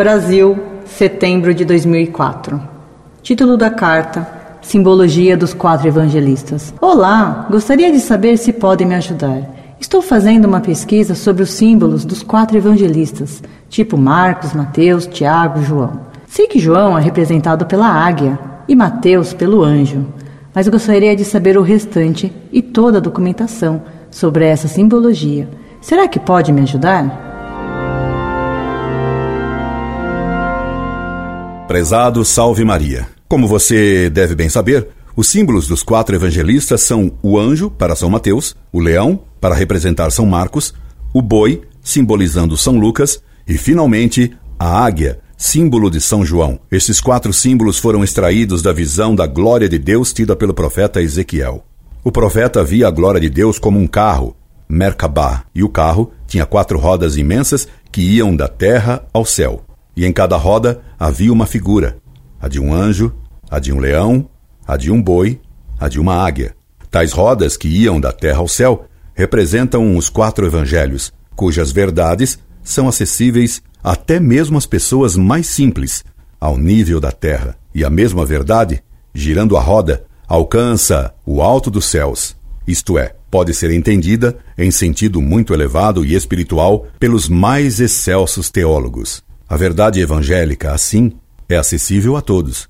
Brasil, setembro de 2004. Título da carta: Simbologia dos quatro evangelistas. Olá, gostaria de saber se podem me ajudar. Estou fazendo uma pesquisa sobre os símbolos dos quatro evangelistas, tipo Marcos, Mateus, Tiago, João. Sei que João é representado pela águia e Mateus pelo anjo, mas gostaria de saber o restante e toda a documentação sobre essa simbologia. Será que pode me ajudar? Prezado Salve Maria. Como você deve bem saber, os símbolos dos quatro evangelistas são o anjo, para São Mateus, o leão, para representar São Marcos, o boi, simbolizando São Lucas, e, finalmente, a águia, símbolo de São João. Esses quatro símbolos foram extraídos da visão da glória de Deus tida pelo profeta Ezequiel. O profeta via a glória de Deus como um carro, Merkabah, e o carro tinha quatro rodas imensas que iam da terra ao céu e em cada roda havia uma figura: a de um anjo, a de um leão, a de um boi, a de uma águia. Tais rodas, que iam da terra ao céu, representam os quatro evangelhos, cujas verdades são acessíveis até mesmo às pessoas mais simples, ao nível da terra. E a mesma verdade, girando a roda, alcança o alto dos céus, isto é, pode ser entendida em sentido muito elevado e espiritual pelos mais excelsos teólogos. A verdade evangélica, assim, é acessível a todos,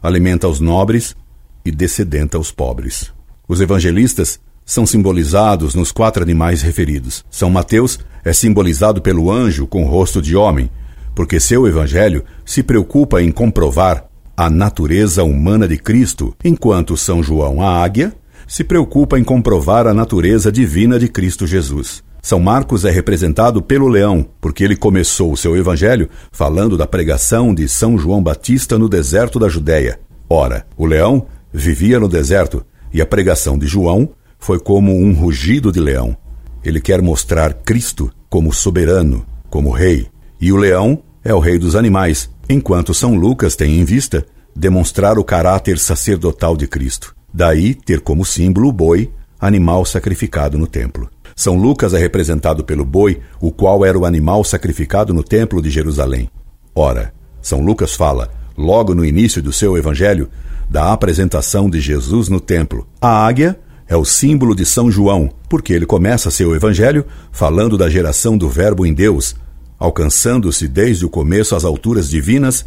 alimenta os nobres e descedenta os pobres. Os evangelistas são simbolizados nos quatro animais referidos. São Mateus é simbolizado pelo anjo com rosto de homem, porque seu evangelho se preocupa em comprovar a natureza humana de Cristo, enquanto São João, a águia, se preocupa em comprovar a natureza divina de Cristo Jesus. São Marcos é representado pelo leão, porque ele começou o seu evangelho falando da pregação de São João Batista no deserto da Judéia. Ora, o leão vivia no deserto e a pregação de João foi como um rugido de leão. Ele quer mostrar Cristo como soberano, como rei, e o leão é o rei dos animais, enquanto São Lucas tem em vista demonstrar o caráter sacerdotal de Cristo. Daí ter como símbolo o boi, animal sacrificado no templo. São Lucas é representado pelo boi, o qual era o animal sacrificado no templo de Jerusalém. Ora, São Lucas fala, logo no início do seu evangelho, da apresentação de Jesus no templo. A águia é o símbolo de São João, porque ele começa seu evangelho falando da geração do Verbo em Deus, alcançando-se desde o começo às alturas divinas,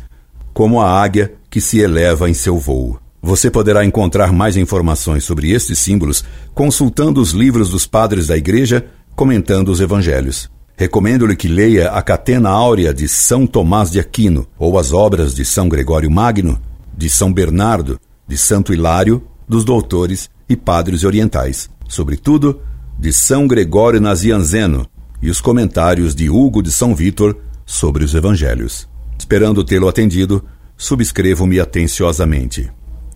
como a águia que se eleva em seu voo. Você poderá encontrar mais informações sobre estes símbolos consultando os livros dos padres da Igreja, comentando os evangelhos. Recomendo-lhe que leia a Catena Áurea de São Tomás de Aquino ou as obras de São Gregório Magno, de São Bernardo, de Santo Hilário, dos doutores e padres orientais, sobretudo de São Gregório Nazianzeno e os comentários de Hugo de São Vítor sobre os evangelhos. Esperando tê-lo atendido, subscrevo-me atenciosamente.